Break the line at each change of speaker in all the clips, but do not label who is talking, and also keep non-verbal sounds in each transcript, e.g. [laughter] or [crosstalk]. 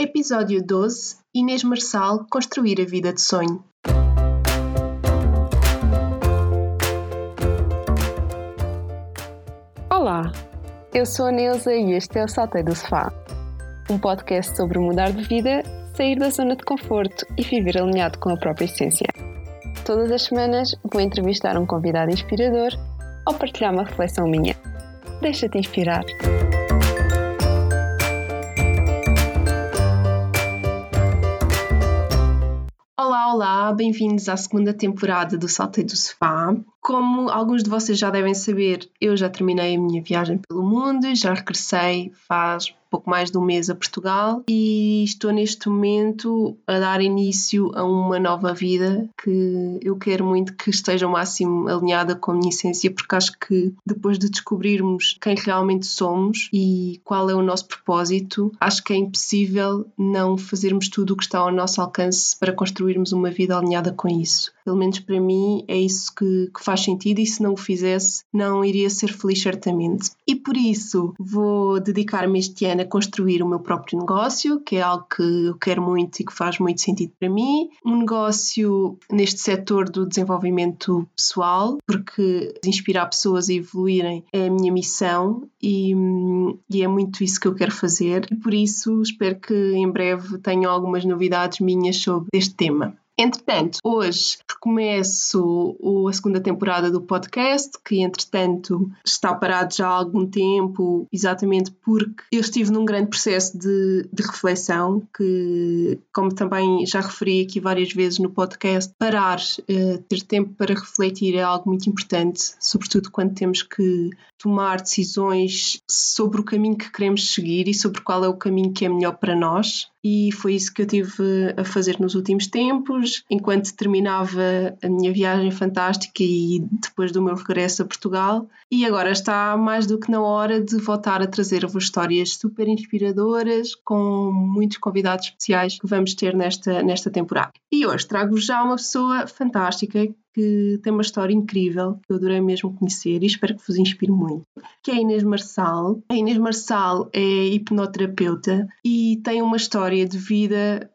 Episódio 12 Inês Marçal Construir a Vida de Sonho.
Olá, eu sou a Neuza e este é o Saltei do Sofá, um podcast sobre mudar de vida, sair da zona de conforto e viver alinhado com a própria essência. Todas as semanas vou entrevistar um convidado inspirador ou partilhar uma reflexão minha. Deixa-te inspirar.
Olá, bem-vindos à segunda temporada do Saltei do Sofá. Como alguns de vocês já devem saber, eu já terminei a minha viagem pelo mundo, já regressei faz pouco mais de um mês a Portugal e estou neste momento a dar início a uma nova vida que eu quero muito que esteja ao máximo alinhada com a minha essência, porque acho que depois de descobrirmos quem realmente somos e qual é o nosso propósito, acho que é impossível não fazermos tudo o que está ao nosso alcance para construirmos uma vida alinhada com isso. Pelo menos para mim é isso que, que faz sentido e se não o fizesse não iria ser feliz certamente. E por isso vou dedicar-me este ano a construir o meu próprio negócio, que é algo que eu quero muito e que faz muito sentido para mim. Um negócio neste setor do desenvolvimento pessoal, porque inspirar pessoas a evoluírem é a minha missão e, e é muito isso que eu quero fazer. E por isso espero que em breve tenham algumas novidades minhas sobre este tema. Entretanto, hoje recomeço a segunda temporada do podcast, que entretanto está parado já há algum tempo, exatamente porque eu estive num grande processo de, de reflexão, que, como também já referi aqui várias vezes no podcast, parar, uh, ter tempo para refletir é algo muito importante, sobretudo quando temos que tomar decisões sobre o caminho que queremos seguir e sobre qual é o caminho que é melhor para nós. E foi isso que eu tive a fazer nos últimos tempos, enquanto terminava a minha viagem fantástica e depois do meu regresso a Portugal. E agora está mais do que na hora de voltar a trazer-vos histórias super inspiradoras com muitos convidados especiais que vamos ter nesta, nesta temporada. E hoje trago-vos já uma pessoa fantástica que tem uma história incrível que eu adorei mesmo conhecer e espero que vos inspire muito, que é a Inês Marçal. A Inês Marçal é hipnoterapeuta e tem uma história de vida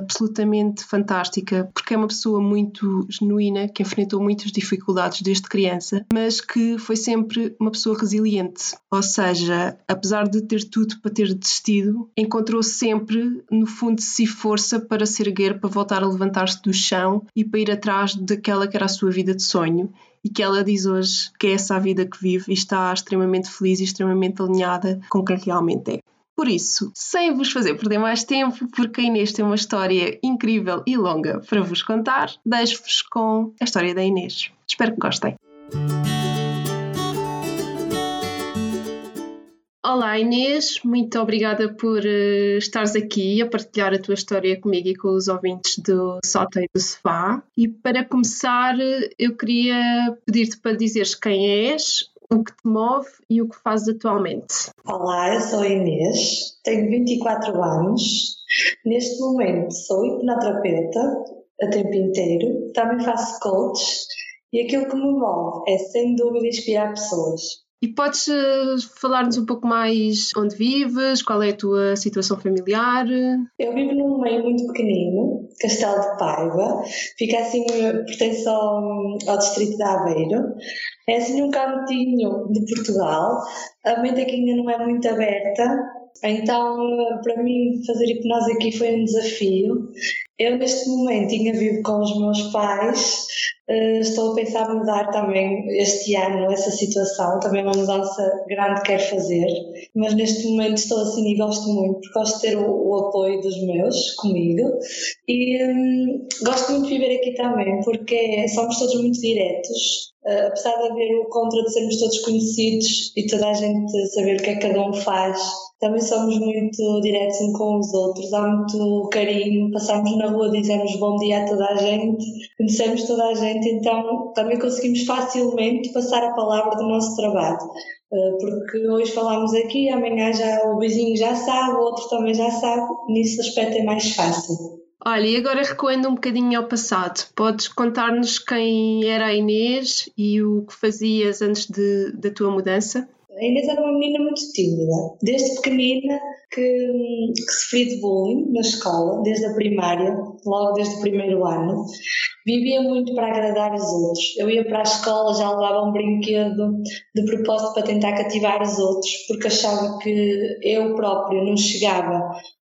absolutamente fantástica, porque é uma pessoa muito genuína, que enfrentou muitas dificuldades desde criança, mas que foi sempre uma pessoa resiliente. Ou seja, apesar de ter tudo para ter desistido, encontrou sempre, no fundo de si, força para se erguer, para voltar a levantar-se do chão e para ir atrás daquela que era a sua vida de sonho e que ela diz hoje que é essa a vida que vive e está extremamente feliz e extremamente alinhada com quem realmente é. Por isso, sem vos fazer perder mais tempo, porque a Inês tem uma história incrível e longa para vos contar, deixo-vos com a história da Inês. Espero que gostem. Olá Inês, muito obrigada por uh, estares aqui a partilhar a tua história comigo e com os ouvintes do Salto e do Sofá. E para começar, eu queria pedir-te para dizeres quem és, o que te move e o que fazes atualmente.
Olá, eu sou a Inês, tenho 24 anos. Neste momento sou hipnoterapeuta a tempo inteiro, também faço coach e aquilo que me move é sem dúvida inspirar pessoas.
E podes uh, falar-nos um pouco mais onde vives, qual é a tua situação familiar?
Eu vivo num meio muito pequenino, Castelo de Paiva, fica assim, pertence ao, ao distrito de Aveiro. É assim um cantinho de Portugal, a mente aqui ainda não é muito aberta, então para mim fazer hipnose aqui foi um desafio. Eu neste momento ainda vivo com os meus pais, Uh, estou a pensar mudar também este ano essa situação, também é uma mudança grande que quero fazer, mas neste momento estou assim e gosto muito, porque gosto de ter o, o apoio dos meus comigo e um, gosto muito de viver aqui também, porque somos todos muito diretos, uh, apesar de haver o contra de sermos todos conhecidos e toda a gente saber o que é que cada um faz também somos muito diretos uns com os outros, há muito carinho, passamos na rua, dizemos bom dia a toda a gente, conhecemos toda a gente, então também conseguimos facilmente passar a palavra do nosso trabalho. Eh, porque hoje falamos aqui, amanhã já o vizinho já sabe, o outro também já sabe, nesse aspecto é mais fácil.
Olha, e agora recuando um bocadinho ao passado, podes contar-nos quem era a Inês e o que fazias antes de, da tua mudança?
A Inês era uma menina muito tímida, desde pequenina que, que sofri de bullying na escola, desde a primária, logo desde o primeiro ano. Vivia muito para agradar os outros. Eu ia para a escola, já levava um brinquedo de propósito para tentar cativar os outros, porque achava que eu próprio não chegava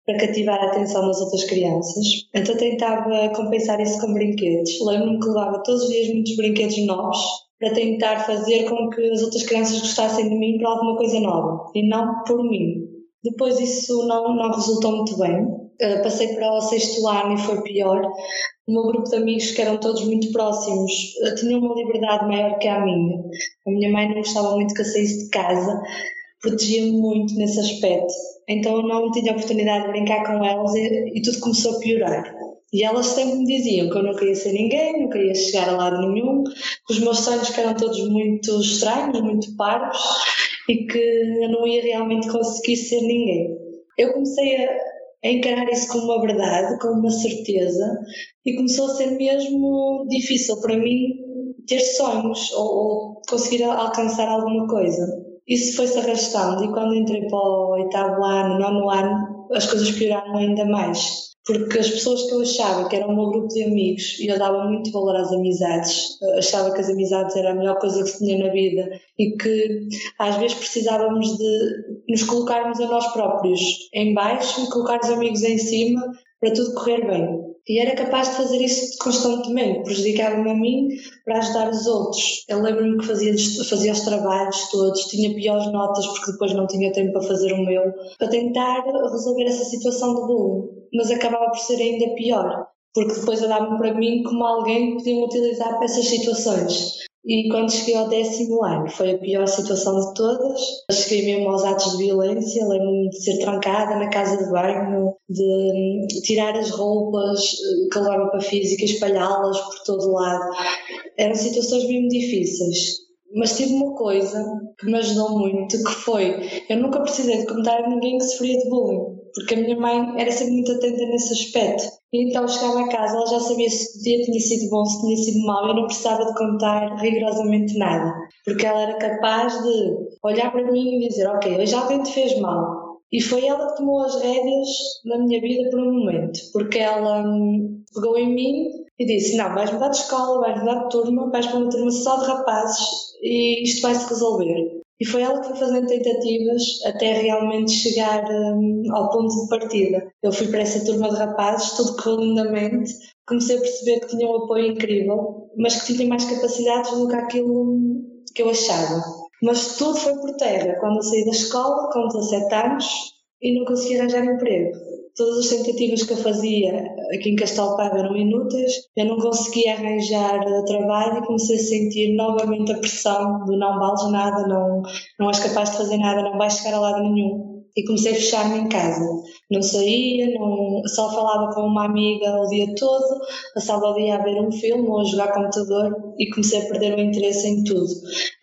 para cativar a atenção das outras crianças. Então tentava compensar isso com brinquedos. Lembro-me que levava todos os dias muitos brinquedos novos para tentar fazer com que as outras crianças gostassem de mim por alguma coisa nova e não por mim. Depois isso não, não resultou muito bem. Uh, passei para o sexto ano e foi pior. O meu grupo de amigos, que eram todos muito próximos, uh, uma liberdade maior que a minha. A minha mãe não gostava muito que eu saísse de casa, protegia-me muito nesse aspecto. Então eu não tinha oportunidade de brincar com elas e, e tudo começou a piorar. E elas sempre me diziam que eu não queria ser ninguém, não queria chegar a lado nenhum, que os meus sonhos eram todos muito estranhos, muito parvos e que eu não ia realmente conseguir ser ninguém. Eu comecei a, a encarar isso como uma verdade, como uma certeza e começou a ser mesmo difícil para mim ter sonhos ou, ou conseguir alcançar alguma coisa. Isso foi-se arrastando e quando entrei para o oitavo ano, nono ano, as coisas pioraram ainda mais porque as pessoas que eu achava que eram o meu grupo de amigos e eu dava muito valor às amizades, achava que as amizades era a melhor coisa que se tinha na vida e que às vezes precisávamos de nos colocarmos a nós próprios em baixo e colocar os amigos em cima para tudo correr bem. E era capaz de fazer isso constantemente, prejudicava-me a mim para ajudar os outros. Eu lembro-me que fazia, fazia os trabalhos todos, tinha piores notas porque depois não tinha tempo para fazer o meu, para tentar resolver essa situação de bullying. Mas acabava por ser ainda pior, porque depois olhavam para mim como alguém que podiam utilizar para essas situações. E quando cheguei ao décimo ano, foi a pior situação de todas. Cheguei mesmo aos atos de violência, lembro-me de ser trancada na casa de banho, de tirar as roupas que levava para a física espalhá-las por todo lado. Eram situações mesmo difíceis. Mas tive uma coisa que me ajudou muito, que foi, eu nunca precisei de contar a ninguém que sofria de bullying, porque a minha mãe era sempre muito atenta nesse aspecto. E então chegava a casa, ela já sabia se o dia tinha sido bom, se tinha sido mau, eu não precisava de contar rigorosamente nada, porque ela era capaz de olhar para mim e dizer, ok, hoje alguém te fez mal, e foi ela que tomou as rédeas na minha vida por um momento, porque ela hum, pegou em mim e disse: Não, vais mudar de escola, vais mudar de turma, vais para uma turma só de rapazes e isto vai se resolver. E foi ela que foi fazendo tentativas até realmente chegar um, ao ponto de partida. Eu fui para essa turma de rapazes, tudo correu lindamente, comecei a perceber que tinha um apoio incrível, mas que tinha mais capacidades do que aquilo que eu achava. Mas tudo foi por terra quando eu saí da escola, com 17 anos, e não consegui arranjar emprego todas as tentativas que eu fazia aqui em Castelo eram inúteis, eu não conseguia arranjar trabalho e comecei a sentir novamente a pressão do não vales nada, não, não és capaz de fazer nada, não vais chegar a lado nenhum e comecei a fechar-me em casa. Não saía, não, só falava com uma amiga o dia todo, passava o dia a ver um filme ou a jogar computador e comecei a perder o interesse em tudo.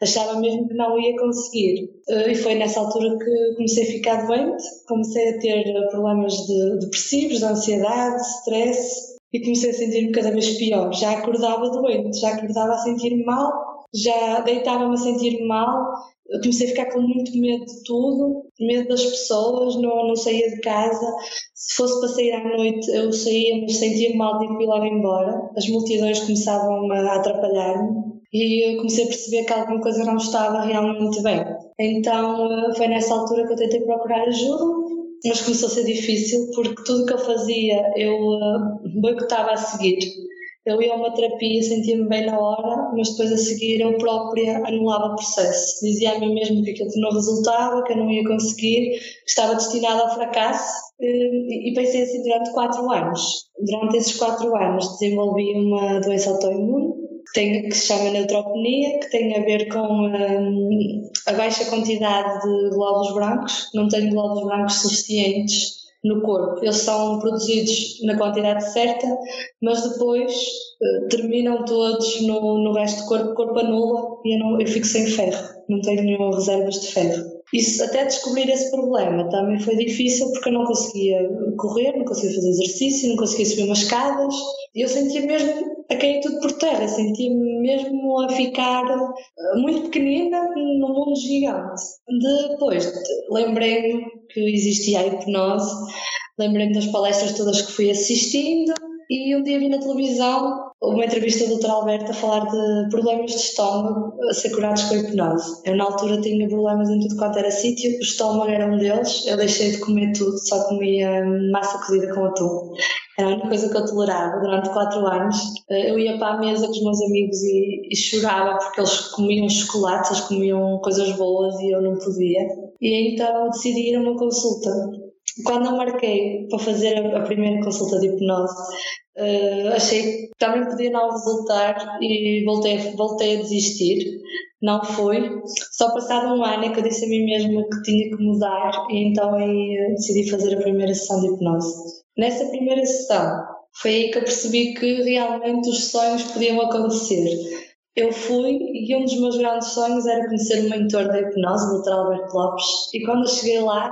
Achava mesmo que não ia conseguir. Eh, e foi nessa altura que comecei a ficar doente, comecei a ter problemas de, depressivos, de ansiedade, de stress e comecei a sentir-me cada vez pior. Já acordava doente, já acordava a sentir-me mal, já deitava-me a sentir mal eu comecei a ficar com muito medo de tudo, medo das pessoas, não, não saía de casa. Se fosse para sair à noite, eu saía, mas sentia mal de ir logo embora. As multidões começavam a atrapalhar-me e comecei a perceber que alguma coisa não estava realmente bem. Então foi nessa altura que eu tentei procurar ajuda, mas começou a ser difícil porque tudo que eu fazia eu uh, boicotava a seguir eu ia a uma terapia, sentia-me bem na hora, mas depois a seguir eu própria anulava o processo. Dizia a mim mesmo que aquilo não resultava, que eu não ia conseguir, que estava destinada ao fracasso eh, e pensei assim durante quatro anos. Durante esses quatro anos desenvolvi uma doença autoimune que, tem, que se chama neutropenia, que tem a ver com um, a baixa quantidade de glóbulos brancos. Não tenho glóbulos brancos suficientes no corpo. Eles são produzidos na quantidade certa, mas depois uh, terminam todos no, no resto do corpo, o corpo anula e eu, não, eu fico sem ferro, não tenho reservas de ferro. Isso, até descobrir esse problema também foi difícil porque eu não conseguia correr, não conseguia fazer exercício, não conseguia subir umas escadas e eu sentia mesmo a cair tudo por terra, sentia-me mesmo a ficar eh, muito pequenina num mundo gigante. Depois lembrei-me que existia a hipnose, lembrei-me das palestras todas que fui assistindo e um dia vi na televisão uma entrevista do Dr. Alberto a falar de problemas de estômago a ser curados com hipnose. Eu, na altura, tinha problemas em tudo quanto era sítio, o estômago era um deles. Eu deixei de comer tudo, só comia massa cozida com atum. Era a única coisa que eu tolerava durante quatro anos. Eu ia para a mesa com os meus amigos e, e chorava porque eles comiam chocolates, eles comiam coisas boas e eu não podia. E então decidi ir a uma consulta quando eu marquei para fazer a, primeira consulta de hipnose, uh, achei que também podia não resultar e voltei, voltei a desistir. Não foi. Só passado um ano é que eu disse a mim mesma que tinha que mudar e então aí eh, decidi fazer a primeira sessão de hipnose. Nessa primeira sessão foi aí que eu percebi que realmente os sonhos podiam acontecer. Eu fui e um dos meus grandes sonhos era conhecer o mentor da hipnose, o Dr. Alberto Lopes, e quando cheguei lá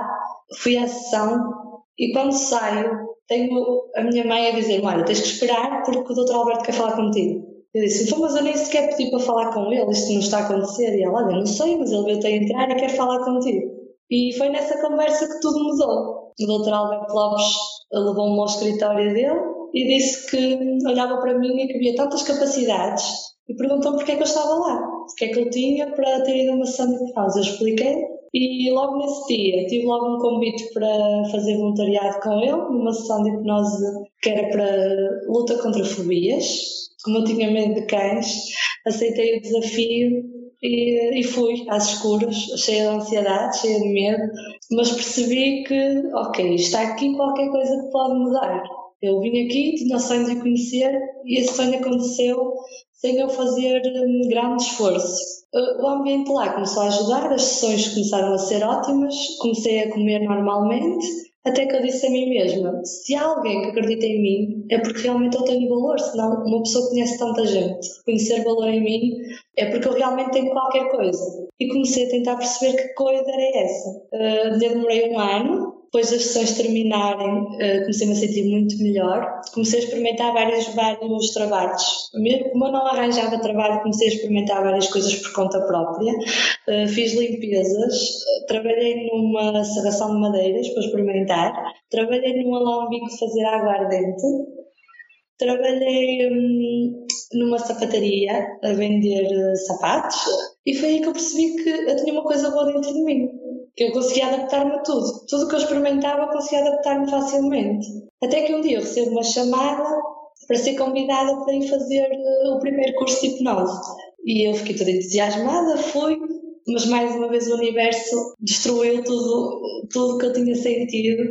fui à sessão e quando saio tenho a minha mãe a dizer olha, tens que esperar porque o Dr. Alberto quer falar contigo. Eu disse, então, mas eu nem sequer pedi para falar com ele, isto não está a acontecer. E ela, olha, não sei, mas ele veio-te a entrar e quer falar contigo. E foi nessa conversa que tudo mudou. O Dr. Alberto Lopes levou-me ao escritório dele e disse que olhava para mim e que havia tantas capacidades e perguntou-me porque é que eu estava lá, o que é que eu tinha para ter ido a uma sessão de hipnose. Eu expliquei e logo nesse dia tive logo um convite para fazer voluntariado com ele, numa sessão de hipnose que era para luta contra fobias. Como eu tinha medo de cães, aceitei o desafio e, e fui às escuras, cheia de ansiedade, cheia de medo, mas percebi que, ok, está aqui qualquer coisa que pode mudar. Eu vim aqui, tinha o sonho de conhecer e esse sonho aconteceu sem eu fazer um grande esforço. Uh, o ambiente lá começou a ajudar, as sessões começaram a ser ótimas, comecei a comer normalmente, até que eu disse a mim mesma: se há alguém que acredita em mim, é porque realmente eu tenho valor, senão uma pessoa conhece tanta gente. Conhecer valor em mim é porque eu realmente tenho qualquer coisa. E comecei a tentar perceber que coisa era essa. Uh, demorei um ano, depois das sessões terminarem, uh, comecei-me a sentir muito melhor. Comecei a experimentar vários, vários trabalhos. Como eu não arranjava trabalho, comecei a experimentar várias coisas por conta própria. Uh, fiz limpezas, trabalhei numa serração de madeiras para experimentar, trabalhei num alambique fazer água ardente, trabalhei hum, numa sapataria a vender sapatos e foi aí que eu percebi que eu tinha uma coisa boa dentro de mim que eu conseguia adaptar-me a tudo. Tudo que eu experimentava, eu conseguia adaptar-me facilmente. Até que um dia eu recebo uma chamada para ser convidada para ir fazer uh, o primeiro curso de hipnose. E eu fiquei toda entusiasmada, fui, mas mais uma vez o universo destruiu tudo tudo que eu tinha sentido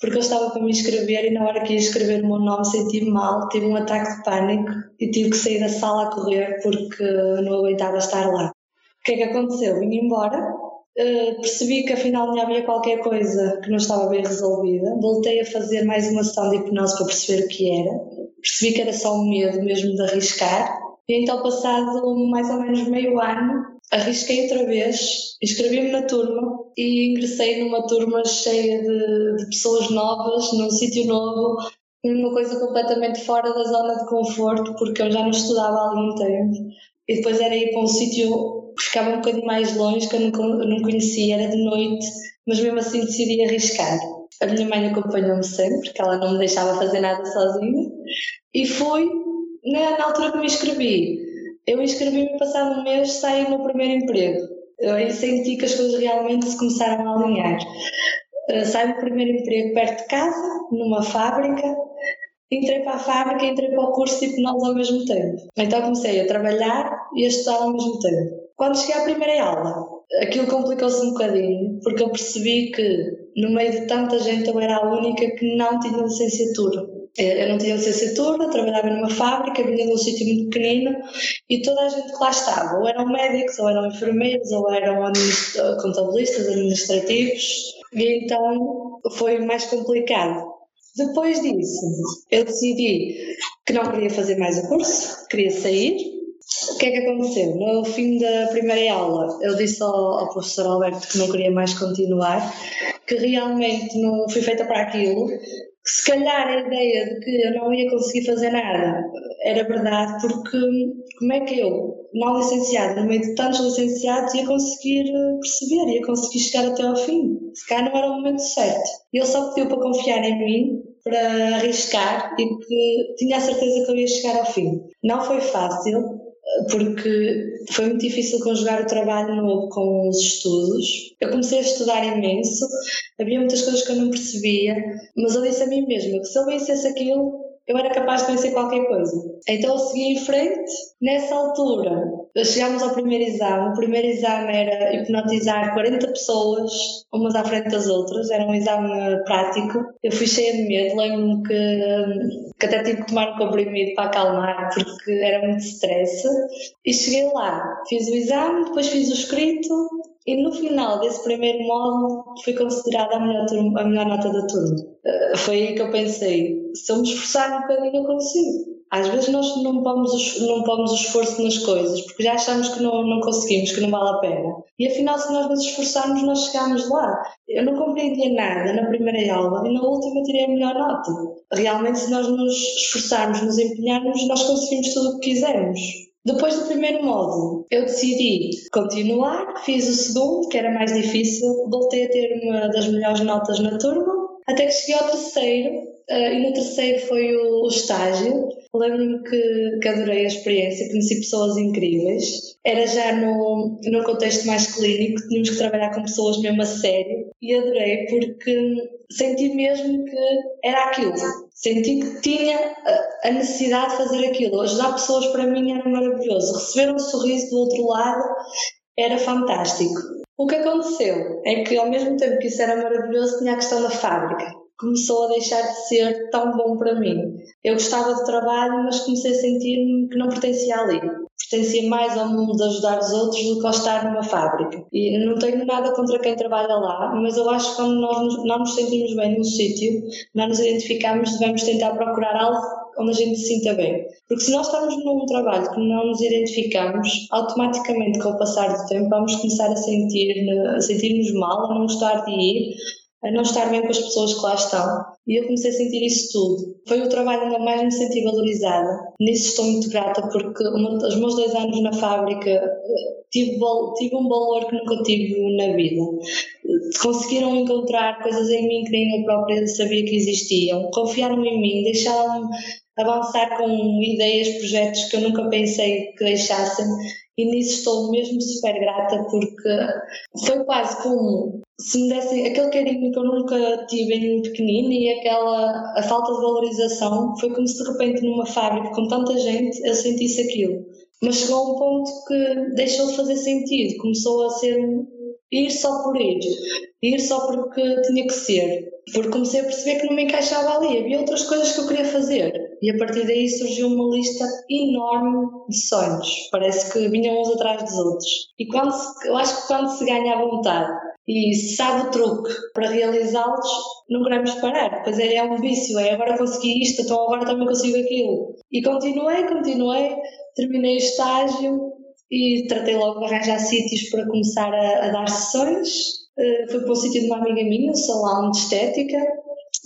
porque eu estava para me inscrever e na hora que ia escrever o meu nome senti-me mal, tive um ataque de pânico e tive que sair da sala a correr porque não aguentava estar lá. O que é que aconteceu? Vim embora Uh, percebi que afinal não havia qualquer coisa que não estava bem resolvida. Voltei a fazer mais uma sessão de hipnose para perceber o que era. Percebi que era só um medo mesmo de arriscar. E então, passado mais ou menos meio ano, arrisquei outra vez, inscrevi-me na turma e ingressei numa turma cheia de, de pessoas novas, num sítio novo, uma coisa completamente fora da zona de conforto, porque eu já não estudava há algum tempo. E depois era ir para um sítio ficava um bocadinho mais longe, que eu não, conhecia, era de noite, mas mesmo assim decidi arriscar. A minha mãe acompanhou-me sempre, porque ela não me deixava fazer nada sozinha, e fui na, na altura que me inscrevi. Eu inscrevi-me passado um mês, saí no meu primeiro emprego. Eu senti que as coisas realmente se começaram a alinhar. Uh, saí do primeiro emprego perto de casa, numa fábrica, entrei para a fábrica entrei para o curso de hipnose ao mesmo tempo. Então comecei a trabalhar e a estudar ao mesmo tempo. Quando cheguei à primeira aula, aquilo complicou-se um bocadinho, porque eu percebi que no meio de tanta gente eu era a única que não tinha licenciatura. Eu não tinha licenciatura, trabalhava numa fábrica, vinha de um sítio muito pequenino e toda a gente que lá estava, ou eram médicos, ou eram enfermeiros, ou eram contabilistas, administrativos, e então foi mais complicado. Depois disso, eu decidi que não queria fazer mais o curso, queria sair o que é que aconteceu? No fim da primeira aula, eu disse ao, ao professor Alberto que não queria mais continuar, que realmente não fui feita para aquilo, que se calhar a ideia de que eu não ia conseguir fazer nada era verdade, porque como é que eu, não licenciado, no meio de tantos licenciados, ia conseguir perceber, ia conseguir chegar até ao fim? Se calhar não era o momento certo. Ele só pediu para confiar em mim, para arriscar e que tinha a certeza que eu ia chegar ao fim. Não foi fácil, porque foi muito difícil conjugar o trabalho novo com os estudos. Eu comecei a estudar imenso, havia muitas coisas que eu não percebia, mas eu disse a mim mesma que se eu vencesse aquilo, eu era capaz de vencer qualquer coisa. Então eu segui em frente. Nessa altura, chegámos ao primeiro exame. O primeiro exame era hipnotizar 40 pessoas, umas à frente das outras. Era um exame prático. Eu fui cheia de medo. Lembro-me que, que até tive que tomar um comprimido para acalmar, porque era muito stress. E cheguei lá, fiz o exame, depois fiz o escrito. E no final desse primeiro módulo fui considerada a melhor, a melhor nota da turma. Uh, foi aí que eu pensei, se eu me esforçar um bocadinho eu consigo. Às vezes nós não pomos, não pomos o esforço nas coisas porque já achamos que não, não conseguimos, que não vale a pena. E afinal, se nós nos esforçarmos, nós chegamos lá. Eu não compreendia nada na primeira aula e na última tirei a melhor nota. Realmente, se nós nos esforçarmos, nos empenharmos, nós conseguimos tudo o que quisermos. Depois do primeiro módulo, eu decidi continuar, fiz o segundo, que era mais difícil, voltei a ter uma das melhores notas na turma, até que cheguei ao terceiro, uh, e no terceiro foi o estágio. Lembro-me que, que, adorei a experiência, conheci pessoas incríveis. Era já no, no contexto mais clínico, tínhamos que trabalhar com pessoas mesmo a sério, e adorei porque senti mesmo que era aquilo. Senti que tinha a necessidade de fazer aquilo. Ajudar pessoas para mim era maravilhoso. Receber um sorriso do outro lado era fantástico. O que aconteceu é que, ao mesmo tempo que isso era maravilhoso, tinha a questão da fábrica. Começou a deixar de ser tão bom para mim. Eu gostava do trabalho, mas comecei a sentir-me que não pertencia ali. Pertencia mais ao mundo de ajudar os outros do que ao estar numa fábrica. E não tenho nada contra quem trabalha lá, mas eu acho que quando nós não nos sentimos bem num sítio, não nos identificamos, devemos tentar procurar algo onde a gente se sinta bem. Porque se nós estamos num trabalho que não nos identificamos, automaticamente com o passar do tempo vamos começar a sentir sentir-nos mal, a não gostar de ir, a não estar bem com as pessoas que lá estão. E eu comecei a sentir isso tudo. Foi o trabalho onde mais me senti valorizada. Nisso estou muito grata porque os meus dois anos na fábrica eh, tive, tive um valor que nunca tive na vida. Conseguiram encontrar coisas em mim que nem eu própria sabia que existiam. Confiaram em mim, deixaram-me avançar com ideias, projetos que eu nunca pensei que deixassem e nisso estou mesmo super grata porque foi quase como se me dessem aquele carinho que eu nunca tive em pequenino e aquela a falta de valorização foi como se de repente numa fábrica com tanta gente eu sentisse aquilo mas chegou a um ponto que deixou de fazer sentido começou a ser ir só por ir ir só porque tinha que ser porque comecei a perceber que não me encaixava ali havia outras coisas que eu queria fazer e a partir daí surgiu uma lista enorme de sonhos. Parece que vinham uns atrás dos outros. E quando se, eu acho que quando se ganha a vontade e sabe o truque para realizá-los, não queremos parar. Pois é, é um vício, é agora consegui isto, então agora também consigo aquilo. E continuei, continuei, terminei o estágio e tratei logo de arranjar sítios para começar a, a dar sessões. Uh, fui para o sítio de uma amiga minha, um salão de estética,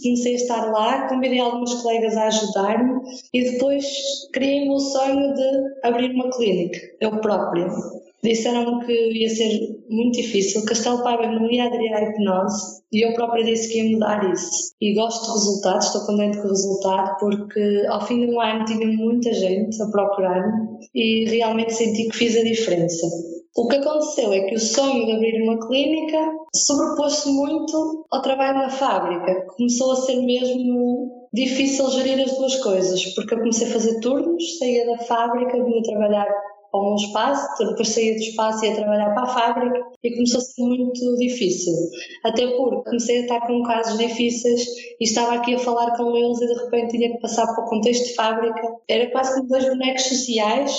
comecei a estar lá, convidei alguns colegas a ajudar-me e depois criei o sonho de abrir uma clínica, eu própria. Disseram-me que ia ser muito difícil, Castelo Paiva não ia aderir à hipnose e eu própria disse que ia mudar isso. E gosto do resultado, estou contente com o resultado porque ao fim de um ano tinha muita gente a procurar-me e realmente senti que fiz a diferença. O que aconteceu é que o sonho de abrir uma clínica sobrepôs-se muito ao trabalho na fábrica. Começou a ser mesmo difícil gerir as duas coisas, porque eu comecei a fazer turnos, saía da fábrica, vinha trabalhar para um espaço, depois saía do espaço e ia trabalhar para a fábrica e começou a ser muito difícil. Até porque comecei a estar com casos difíceis e estava aqui a falar com eles e de repente tinha que passar para o contexto de fábrica. Era quase como dois bonecos sociais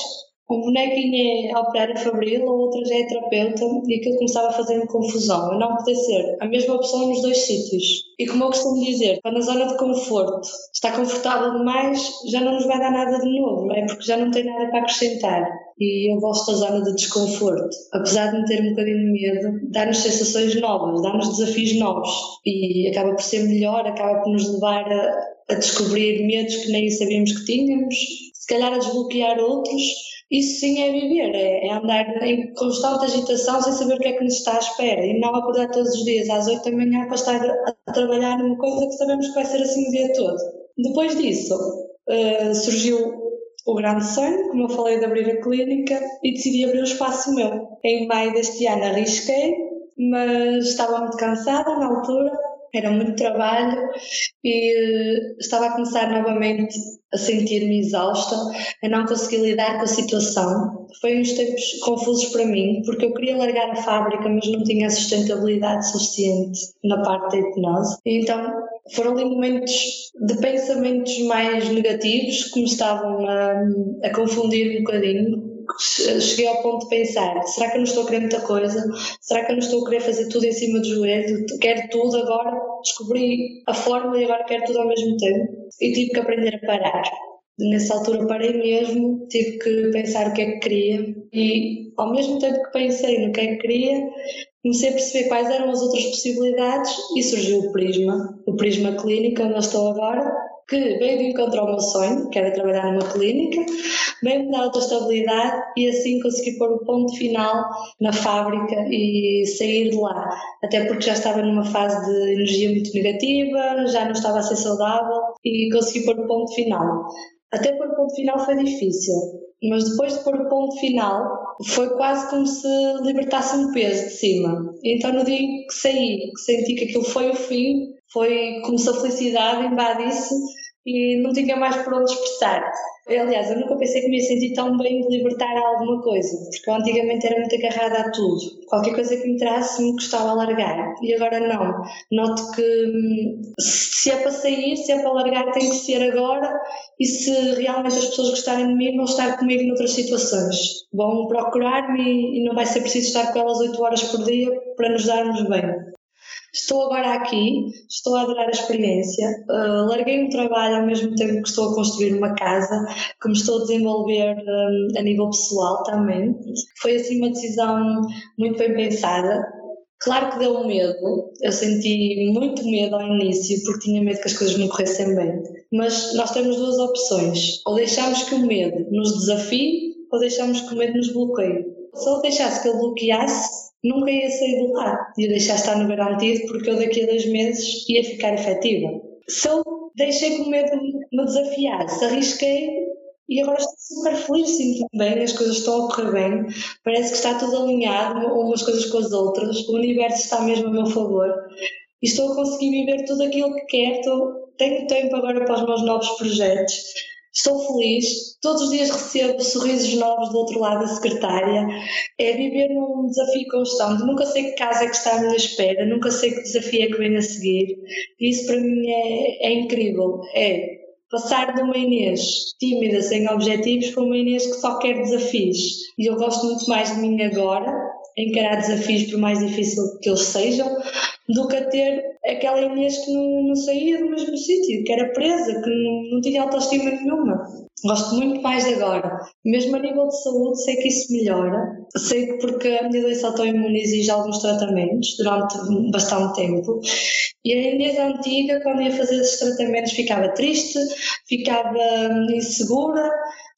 um bonequinho é operário fabril, a outra já é terapeuta e aquilo começava a fazer-me confusão. Eu não podia ser a mesma pessoa nos dois sítios. E como eu costumo dizer, quando a zona de conforto está confortável demais, já não nos vai dar nada de novo, é porque já não tem nada para acrescentar. E eu gosto da zona de desconforto. Apesar de me ter um bocadinho de medo, dá-nos sensações novas, dá-nos desafios novos e acaba por ser melhor, acaba por nos levar a, a descobrir medos que nem sabíamos que tínhamos, se calhar a desbloquear outros. Isso sim é viver, é, é andar em constante agitação sem saber o que é que nos está à espera e não acordar todos os dias às 8 da manhã para estar a, a trabalhar numa coisa que sabemos que vai ser assim o dia todo. Depois disso, uh, surgiu o grande sonho, como eu falei, de abrir a clínica e decidi abrir o espaço meu. Em maio deste ano arrisquei, mas estava muito cansada na altura era muito trabalho e eh, estava a começar novamente a sentir-me exausta, a não conseguir lidar com a situação. Foi uns tempos confusos para mim, porque eu queria largar a fábrica, mas não tinha sustentabilidade suficiente na parte da hipnose. E então foram ali momentos de pensamentos mais negativos que me estavam a, a confundir um bocadinho cheguei ao ponto de pensar: será que eu não estou a querer muita coisa? Será que eu não estou a querer fazer tudo em cima do joelho? Quero tudo agora, descobri a fórmula e agora quero tudo ao mesmo tempo. E tive que aprender a parar. Nessa altura parei mesmo, tive que pensar o que é que queria e ao mesmo tempo que pensei no que é que queria, comecei a perceber quais eram as outras possibilidades e surgiu o Prisma, o Prisma Clínica, onde eu estou agora, que veio de encontro ao meu sonho, que era trabalhar numa clínica, veio-me dar outra estabilidade e assim consegui pôr o ponto final na fábrica e sair de lá. Até porque já estava numa fase de energia muito negativa, já não estava a ser saudável e consegui pôr o ponto final. Até pôr o ponto final foi difícil, mas depois de pôr o ponto final foi quase como se libertasse um peso de cima. Então no dia que saí, que senti que aquilo foi o fim, foi como se a felicidade invadisse e não tinha mais por onde expressar. Aliás, eu nunca pensei que me ia sentir tão bem de libertar alguma coisa, porque eu antigamente era muito agarrada a tudo. Qualquer coisa que me entrasse me gostava a largar. E agora não. Noto que hum, se é para sair, se é para largar, tem que ser agora. E se realmente as pessoas gostarem de mim, vão estar comigo noutras situações. Vão procurar-me e não vai ser preciso estar com elas 8 horas por dia para nos darmos bem. Estou agora aqui, estou a adorar a experiência. Uh, larguei um trabalho ao mesmo tempo que estou a construir uma casa, que me estou a desenvolver um, a nível pessoal também. Foi assim uma decisão muito bem pensada. Claro que deu medo, eu senti muito medo ao início porque tinha medo que as coisas não corressem bem. Mas nós temos duas opções: ou deixamos que o medo nos desafie, ou deixamos que o medo nos bloqueie. Se eu deixasse que ele bloqueasse, nunca ia sair do lá, ia deixar estar no garantido porque eu daqui a dois meses ia ficar efetiva. Se eu deixei que o medo me desafiasse, arrisquei e agora estou super feliz, sinto bem, as coisas estão a correr bem, parece que está tudo alinhado, umas coisas com as outras, o universo está mesmo a meu favor e estou a conseguir viver tudo aquilo que quero, estou, tenho tempo agora para os meus novos projetos Estou feliz, todos os dias recebo sorrisos novos do outro lado da secretária. É viver num desafio constante. Nunca sei que casa é que está à minha espera, nunca sei que desafio é que vem a seguir. Isso para mim é, é incrível. É passar de uma Inês tímida, sem objetivos, para uma Inês que só quer desafios. E eu gosto muito mais de mim agora, encarar desafios por mais difícil que eles sejam, do que a ter aquela Inês que não, não saía do mesmo sítio, que era presa, que não, não tinha autoestima nenhuma. Gosto muito mais agora. Mesmo a nível de saúde, sei que isso melhora. Sei que porque a minha doença autoimune exige alguns tratamentos durante bastante tempo. E a Inês antiga, quando ia fazer esses tratamentos, ficava triste, ficava insegura,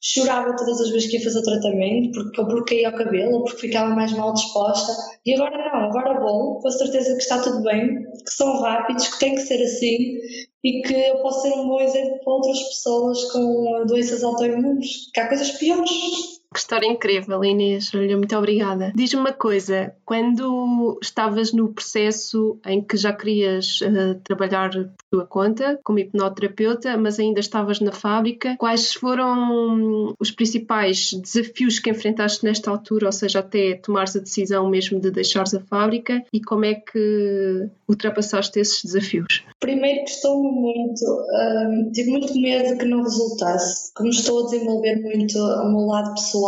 chorava todas as vezes que ia fazer o tratamento, porque eu bloqueei o cabelo, porque ficava mais mal disposta. E agora não, agora vou, com a certeza que está tudo bem, que são rápidos, que tem que ser assim e que eu posso ser um bom exemplo para outras pessoas com doenças autoimunes, que há coisas piores.
Que história incrível, Inês. Olha, muito obrigada. Diz-me uma coisa: quando estavas no processo em que já querias uh, trabalhar por tua conta, como hipnoterapeuta, mas ainda estavas na fábrica, quais foram os principais desafios que enfrentaste nesta altura, ou seja, até tomares a decisão mesmo de deixares a fábrica e como é que ultrapassaste esses desafios?
Primeiro, costumo muito, um, tive muito medo que não resultasse. Como estou a desenvolver muito o meu lado pessoal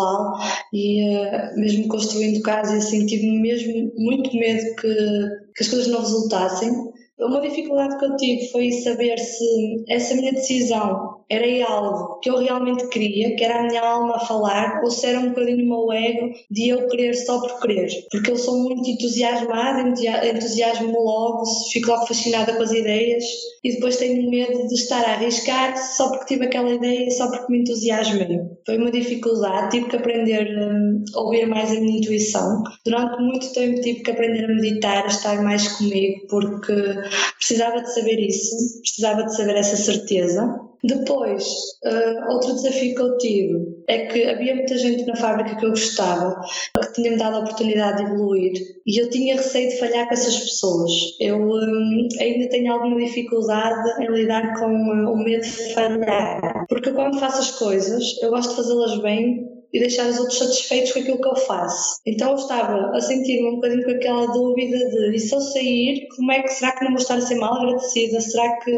e uh, mesmo construindo casa, assim, tive mesmo muito medo que, que as coisas não resultassem. Uma dificuldade que eu tive foi saber se essa minha decisão era algo que eu realmente queria, que era a minha alma a falar, ou se era um bocadinho o meu ego de eu querer só por querer. Porque eu sou muito entusiasmada, entusiasmo-me logo, fico logo fascinada com as ideias e depois tenho medo de estar a arriscar só porque tive aquela ideia, só porque me entusiasmei. Foi uma dificuldade, tive que aprender hum, a ouvir mais a minha intuição. Durante muito tempo tive que aprender a meditar, a estar mais comigo, porque precisava de saber isso, precisava de saber essa certeza. Depois, uh, outro desafio que eu tive é que havia muita gente na fábrica que eu gostava, que tinha-me dado a oportunidade de evoluir e eu tinha receio de falhar com essas pessoas. Eu um, ainda tenho alguma dificuldade em lidar com uh, o medo de falhar, porque quando faço as coisas, eu gosto de fazê-las bem e deixar os outros satisfeitos com aquilo que eu faço. Então eu estava a sentir-me um bocadinho com aquela dúvida de e se eu sair, como é que será que não vou estar a ser mal agradecida? Será que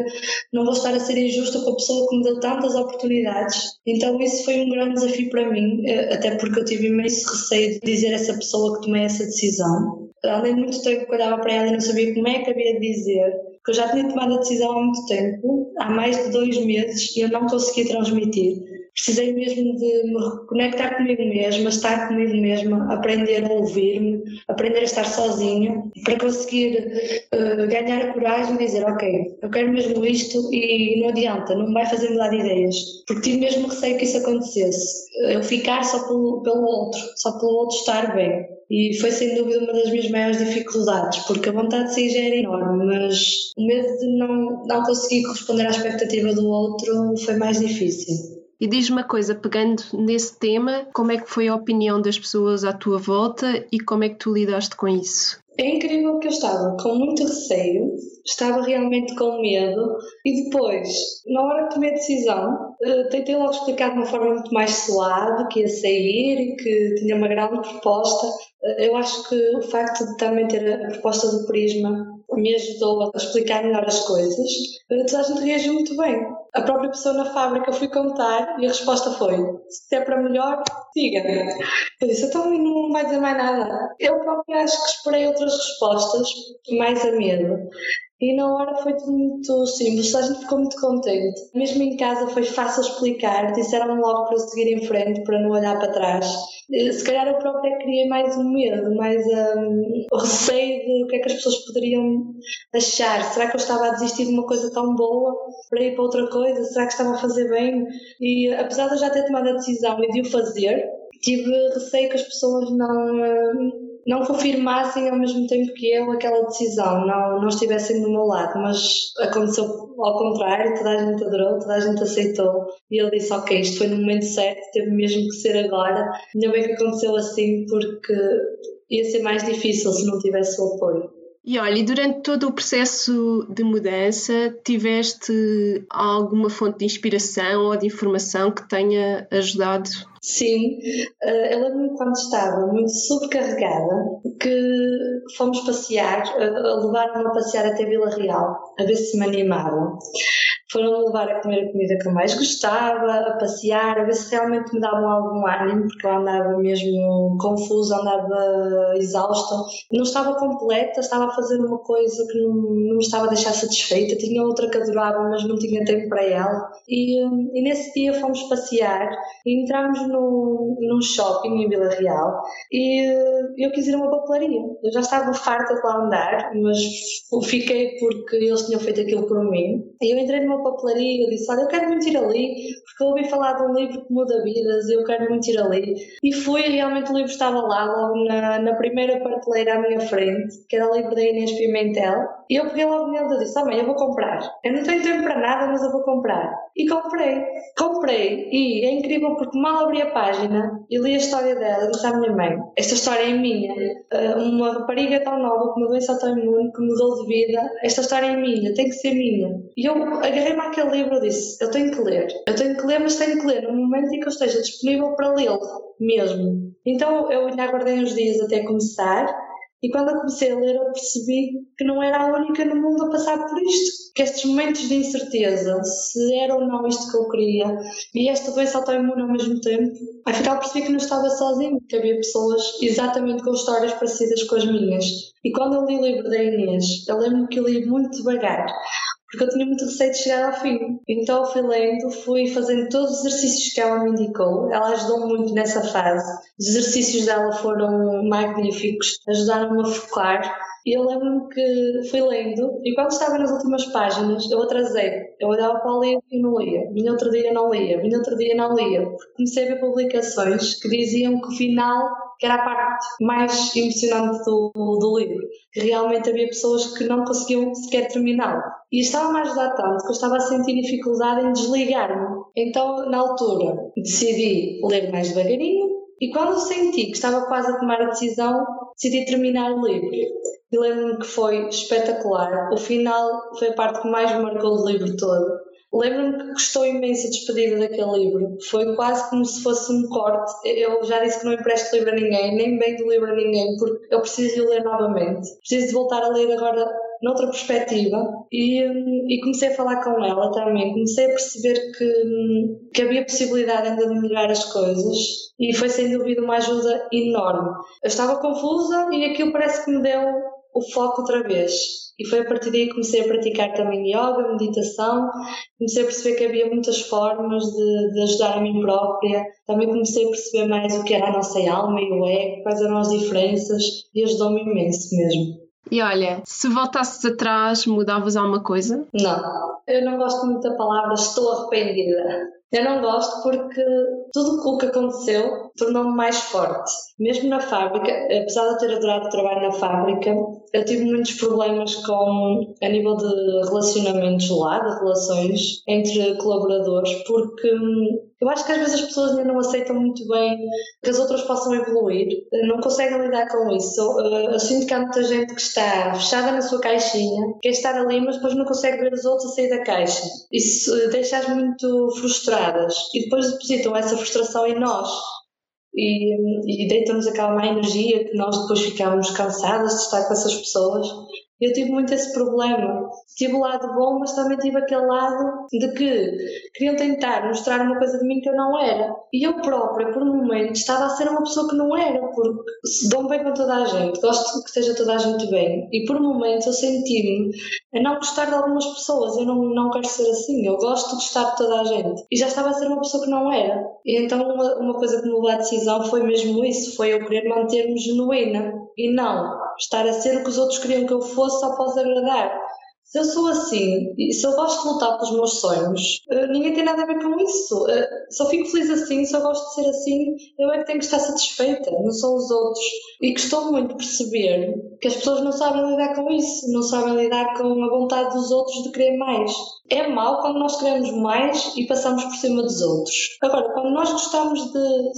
não vou estar a ser injusta com a pessoa que me deu tantas oportunidades? Então isso foi um grande desafio para mim, eh, até porque eu tive imenso receio de dizer a essa pessoa que tomei essa decisão. Além de muito tempo que olhava para ela e não sabia como é que havia de dizer, que eu já tinha tomado a decisão há muito tempo, há mais de dois meses, e eu não conseguia transmitir precisei mesmo de me reconectar comigo mesma, estar comigo mesma, aprender a ouvir-me, aprender a estar sozinha, para conseguir uh, ganhar a coragem de dizer, ok, eu quero mesmo isto e não adianta, não vai fazer mudar de ideias, porque tive mesmo receio que isso acontecesse, eu ficar só pelo, pelo outro, só pelo outro estar bem. E foi sem dúvida uma das minhas maiores dificuldades, porque a vontade de sair já era enorme, mas o medo de não, não conseguir corresponder à expectativa do outro foi mais difícil.
E diz uma coisa, pegando nesse tema, como é que foi a opinião das pessoas à tua volta e como é que tu lidaste com isso?
É incrível que eu estava com muito receio, estava realmente com medo e depois, na hora que tomei a decisão, tentei logo explicar de uma forma muito mais suave que ia sair e que tinha uma grande proposta. Eh, eu acho que o facto de também ter a proposta do Prisma me ajudou a explicar melhor as coisas. Eh, toda a gente reagiu muito bem a própria pessoa na fábrica fui contar e a resposta foi: se é para melhor, siga. Eu disse: então não vai dizer mais nada. Eu própria acho que esperei outras respostas, mais a medo. E na hora foi tudo muito simples, a gente ficou muito contente. Mesmo em casa foi fácil explicar, disseram logo para seguir em frente, para não olhar para trás. Se calhar eu própria criei mais um medo, mais um, o [laughs] receio de o que é que as pessoas poderiam achar. Será que eu estava a desistir de uma coisa tão boa para ir para outra coisa? Será que estava a fazer bem? E apesar de eu já ter tomado a decisão e de o fazer, tive receio que as pessoas não. Um, não confirmassem ao mesmo tempo que eu aquela decisão, não, não estivessem do meu lado, mas aconteceu ao contrário, toda a gente adorou, toda a gente aceitou e ele disse, ok, isto foi no momento certo, teve mesmo que ser agora, ainda bem que aconteceu assim porque ia ser mais difícil se não tivesse o apoio.
E olha, e durante todo o processo de mudança, tiveste alguma fonte de inspiração ou de informação que tenha ajudado?
Sim, eh, eu lembro-me quando estava muito sobrecarregada que fomos passear, eh, levar-me a passear até Vila Real, a ver se me animavam foram-me levar a comer a comida que eu mais gostava, a passear, a ver se realmente me davam algum ânimo, porque eu andava mesmo confusa, andava exausta, não estava completa, estava a fazer uma coisa que não, não me estava a deixar satisfeita, tinha outra que adorava, mas não tinha tempo para ela. E, e nesse dia fomos passear e entramos no, num shopping em Vila Real e eu quis ir a uma papelaria. Eu já estava farta de lá andar, mas fiquei porque eles tinham feito aquilo por mim. E eu entrei numa uma papelaria eu disse: Olha, eu quero muito ir ali, porque eu ouvi falar de um livro que muda vidas eu quero muito ir ali. E fui, realmente o livro estava lá, logo na, na primeira prateleira à minha frente, que era o livro da Inês Pimentel. E eu peguei logo nele e disse: Oh, mãe, eu vou comprar. Eu não tenho tempo para nada, mas eu vou comprar. E comprei. Comprei. E é incrível porque mal abri a página e li a história dela disse à minha mãe: Esta história é minha. Eh, uma rapariga tão nova com uma doença autoimune que mudou de vida. Esta história é minha, tem que ser minha. E eu agarrei agarrei-me àquele livro e disse: Eu tenho que ler. Eu tenho que ler, mas tenho que ler no momento em que eu esteja disponível para lê-lo mesmo. Então eu ainda aguardei uns dias até começar E quando eu comecei a ler, eu percebi que não era a única no mundo a passar por isto. Que estes momentos de incerteza, se era ou não isto que eu queria, e esta doença autoimune ao mesmo tempo, afinal percebi que não estava sozinho, que havia pessoas exatamente com histórias parecidas com as minhas. E quando eu li o livro da Inês, eu lembro que eu li muito devagar, porque eu tinha muito receio de chegar ao fim. Então fui lendo, fui fazendo todos os exercícios que ela me indicou. Ela ajudou muito nessa fase. Os exercícios dela foram magníficos, ajudaram-me a focar. E eu lembro-me que fui lendo e quando estava nas últimas páginas eu atrasei. Eu olhava para o livro e não lia. Vinha outro dia não lia. Vinha outro dia não lia. Comecei a ver publicações que diziam que o final que era a parte mais emocionante do, do livro, que realmente havia pessoas que não conseguiam sequer terminá-lo. E estava-me a ajudar tanto que eu estava a sentir dificuldade em desligar-me. Então, na altura, decidi ler mais devagarinho e quando senti que estava quase a tomar a decisão, decidi terminar o livro. E lembro-me que foi espetacular. O final foi a parte que mais me marcou do livro todo Lembro-me que gostou imenso a despedida daquele livro. Foi quase como se fosse um corte. Eu já disse que não empresto livro a ninguém, nem bem do livro a ninguém, porque eu preciso de ler novamente. Preciso de voltar a ler agora noutra perspectiva e, e, comecei a falar com ela também. Comecei a perceber que, que havia possibilidade ainda de melhorar as coisas e foi sem dúvida uma ajuda enorme. Eu estava confusa e aquilo parece que me deu o foco outra vez. E foi a partir daí que comecei a praticar também yoga, meditação, comecei a perceber que havia muitas formas de, de ajudar a mim própria, também comecei a perceber mais o que era a nossa alma e o ego, quais eram as diferenças, e ajudou-me imenso mesmo.
E olha, se voltasses atrás, mudavas alguma coisa?
Não, eu não gosto muito da palavra estou arrependida. Eu não gosto porque tudo o que aconteceu tornou-me mais forte. Mesmo na fábrica, apesar de eu ter adorado trabalhar na fábrica, eu tive muitos problemas com a nível de relacionamentos lá, de relações entre colaboradores, porque hum, eu acho que às vezes as pessoas ainda não aceitam muito bem que as outras possam evoluir, não conseguem lidar com isso. Eu sinto que há muita gente que está fechada na sua caixinha, quer estar ali, mas depois não consegue ver os outros a sair da caixa. Isso deixa-as muito frustradas e depois depositam essa frustração em nós e, e deitam-nos aquela má energia que nós depois ficamos cansadas de estar com essas pessoas. Eu tive muito esse problema. Tive o lado bom, mas também tive aquele lado de que queriam tentar mostrar uma coisa de mim que eu não era. E eu própria, por um momento, estava a ser uma pessoa que não era, porque se dou bem com toda a gente, gosto que esteja toda a gente bem. E por um momento eu senti-me a não gostar de algumas pessoas. Eu não, não quero ser assim. Eu gosto de gostar de toda a gente. E já estava a ser uma pessoa que não era. E então uma, uma coisa que me levou à decisão foi mesmo isso: foi eu querer manter-me genuína e não estar a ser o que os outros queriam que eu fosse só para os agradar. Se eu sou assim e se eu gosto de lutar pelos meus sonhos, eh, ninguém tem nada a ver com isso. Eh, se eu fico feliz assim, se eu gosto de ser assim, eu é que tenho que estar satisfeita, não são os outros. E costumo muito perceber que as pessoas não sabem lidar com isso, não sabem lidar com a vontade dos outros de querer mais. É mau quando nós queremos mais e passamos por cima dos outros. Agora, quando nós gostamos de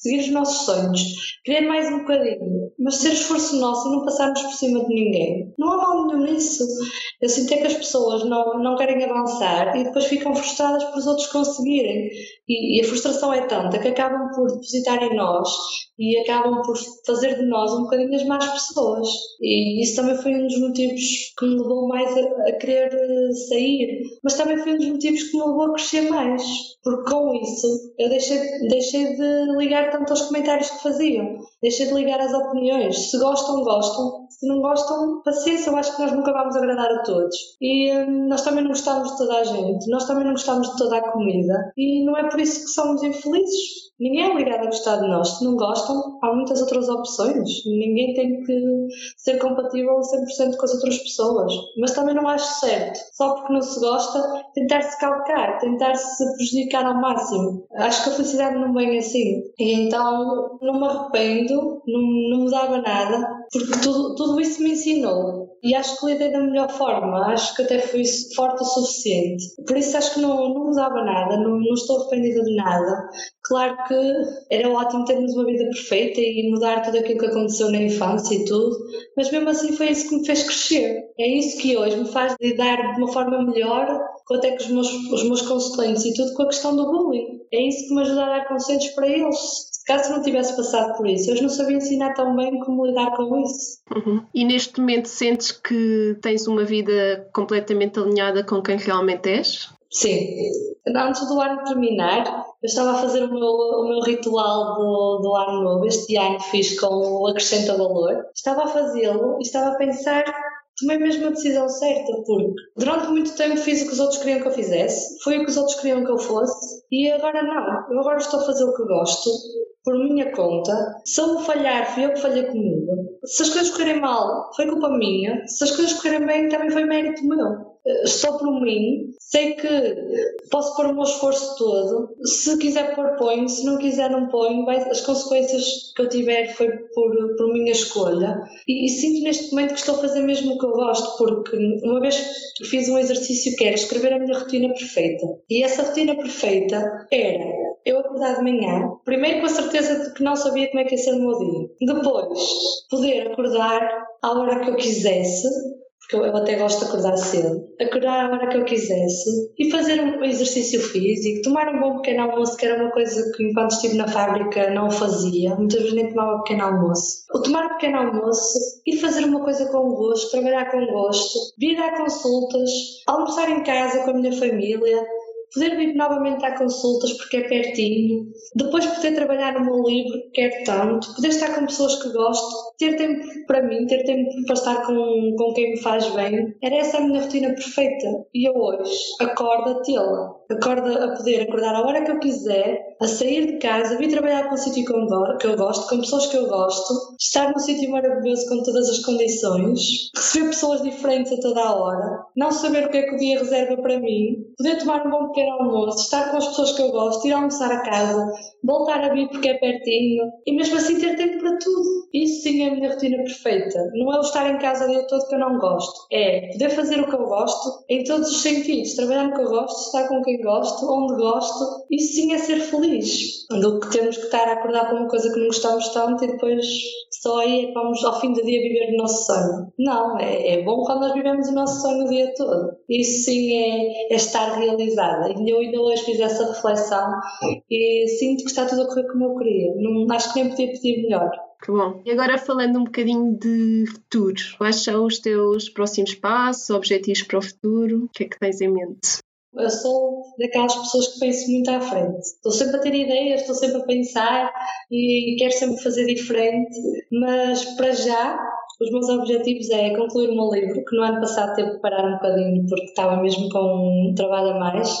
seguir os nossos sonhos, querer mais um bocadinho, mas ser esforço nosso e não passarmos por cima de ninguém, não há mal nenhum nisso. Eu sinto é que as pessoas não, não querem avançar e depois ficam frustradas por os outros conseguirem. E, e a frustração é tanta que acabam por depositar em nós e acabam por fazer de nós um bocadinho as más pessoas. E isso também foi um dos motivos que me levou mais a, a querer eh, sair, mas também foi um dos motivos que me levou a crescer mais, porque com isso eu deixei, deixei de ligar tanto aos comentários que faziam, deixei de ligar às opiniões. Se gostam, gostam, se não gostam, paciência, eu acho que nós nunca vamos agradar a todos. E hum, nós também não gostamos de toda a gente, nós também não gostamos de toda a comida, e não é por isso que somos infelizes. Ninguém é obrigado a gostar de nós. Se não gostam, há muitas outras opções. Ninguém tem que ser compatível 100% com as outras pessoas. Mas também não acho certo, só porque não se gosta, tentar se calcar, tentar se prejudicar ao máximo. Acho que a felicidade não vem assim. E então não me arrependo, não, não mudava nada, porque tudo, tudo isso me ensinou. E acho que lidei da melhor forma, acho que até fui forte o suficiente. Por isso acho que não, não mudava nada, não, não estou arrependida de nada. Claro que era ótimo termos uma vida perfeita e mudar tudo aquilo que aconteceu na infância e tudo, mas mesmo assim foi isso que me fez crescer. É isso que hoje me faz lidar de uma forma melhor com até com os meus, os meus consulentes e tudo com a questão do bullying. É isso que me ajuda a dar conselhos para eles caso não tivesse passado por isso, eu não sabia ensinar tão bem como lidar com isso.
Uhum. E neste momento sentes que tens uma vida completamente alinhada com quem realmente és?
Sim. Antes do ano terminar, eu estava a fazer o meu, o meu ritual do, do ano novo. Este ano fiz com o Acrescenta Valor. Estava a fazê-lo e estava a pensar tomei mesmo a decisão certa, porque durante muito tempo fiz o que os outros queriam que eu fizesse, foi o que os outros queriam que eu fosse, e agora não. Eu agora estou a fazer o que gosto, por minha conta. Se eu falhar, fui eu que falhei comigo. Se as coisas correrem mal, foi culpa minha. Se as coisas correrem bem, também foi mérito meu. Eh, estou por mim, sei que posso pôr o meu esforço todo. Se quiser pôr, ponho. Se não quiser, não ponho. As consequências que eu tiver foi por, por minha escolha. E, e, sinto neste momento que estou a fazer mesmo o que eu gosto, porque uma vez fiz um exercício que era escrever a minha rotina perfeita. E essa rotina perfeita era eu acordar de manhã, primeiro com a certeza de que não sabia como é que ia ser o meu dia. Depois, poder acordar à hora que eu quisesse, porque eu, até gosto de acordar cedo, acordar à hora que eu quisesse e fazer um exercício físico, tomar um bom pequeno almoço, que era uma coisa que enquanto estive na fábrica não fazia, muitas vezes nem tomava pequeno almoço. O tomar um pequeno almoço e fazer uma coisa com gosto, trabalhar com gosto, vir a consultas, almoçar em casa com a minha família, poder vir novamente a consultas porque é pertinho, depois poder trabalhar no meu livro que quero tanto, poder estar com pessoas que gosto, ter tempo para mim, ter tempo para estar com, com quem me faz bem, era essa a minha rotina perfeita. E eu hoje acordo a tê-la, acordo a poder acordar a hora que eu quiser, a sair de casa, vir trabalhar para um sítio que eu gosto, com pessoas que eu gosto, estar num sítio maravilhoso com todas as condições, receber pessoas diferentes a toda a hora, não saber o que é que o dia reserva para mim, poder tomar um bom almoço, estar com as pessoas que eu gosto, ir almoçar a casa, voltar a vir porque é pertinho e mesmo assim ter tempo para tudo. Isso sim é a minha rotina perfeita. Não é o estar em casa o dia todo que eu não gosto. É poder fazer o que eu gosto em todos os sentidos. Trabalhar no que eu gosto, estar com quem gosto, onde gosto. Isso sim é ser feliz. Do que temos que estar a acordar para uma coisa que não gostamos tanto e depois só aí é vamos ao fim do dia viver o nosso sonho. Não, é, é bom quando nós vivemos o nosso sonho o dia todo. Isso sim é, é estar realizada. E eu ainda hoje fiz essa reflexão e sinto que está tudo a correr como eu queria. Não, acho que nem podia pedir melhor.
Que bom. E agora falando um bocadinho de futuro, quais são os teus próximos passos, objetivos para o futuro? O que é que tens em mente?
Eu sou daquelas pessoas que penso muito à frente. Estou sempre a ter ideias, estou sempre a pensar e quero sempre fazer diferente, mas para já os meus objetivos é concluir o meu livro, que no ano passado teve que parar um bocadinho porque estava mesmo com um trabalho a mais.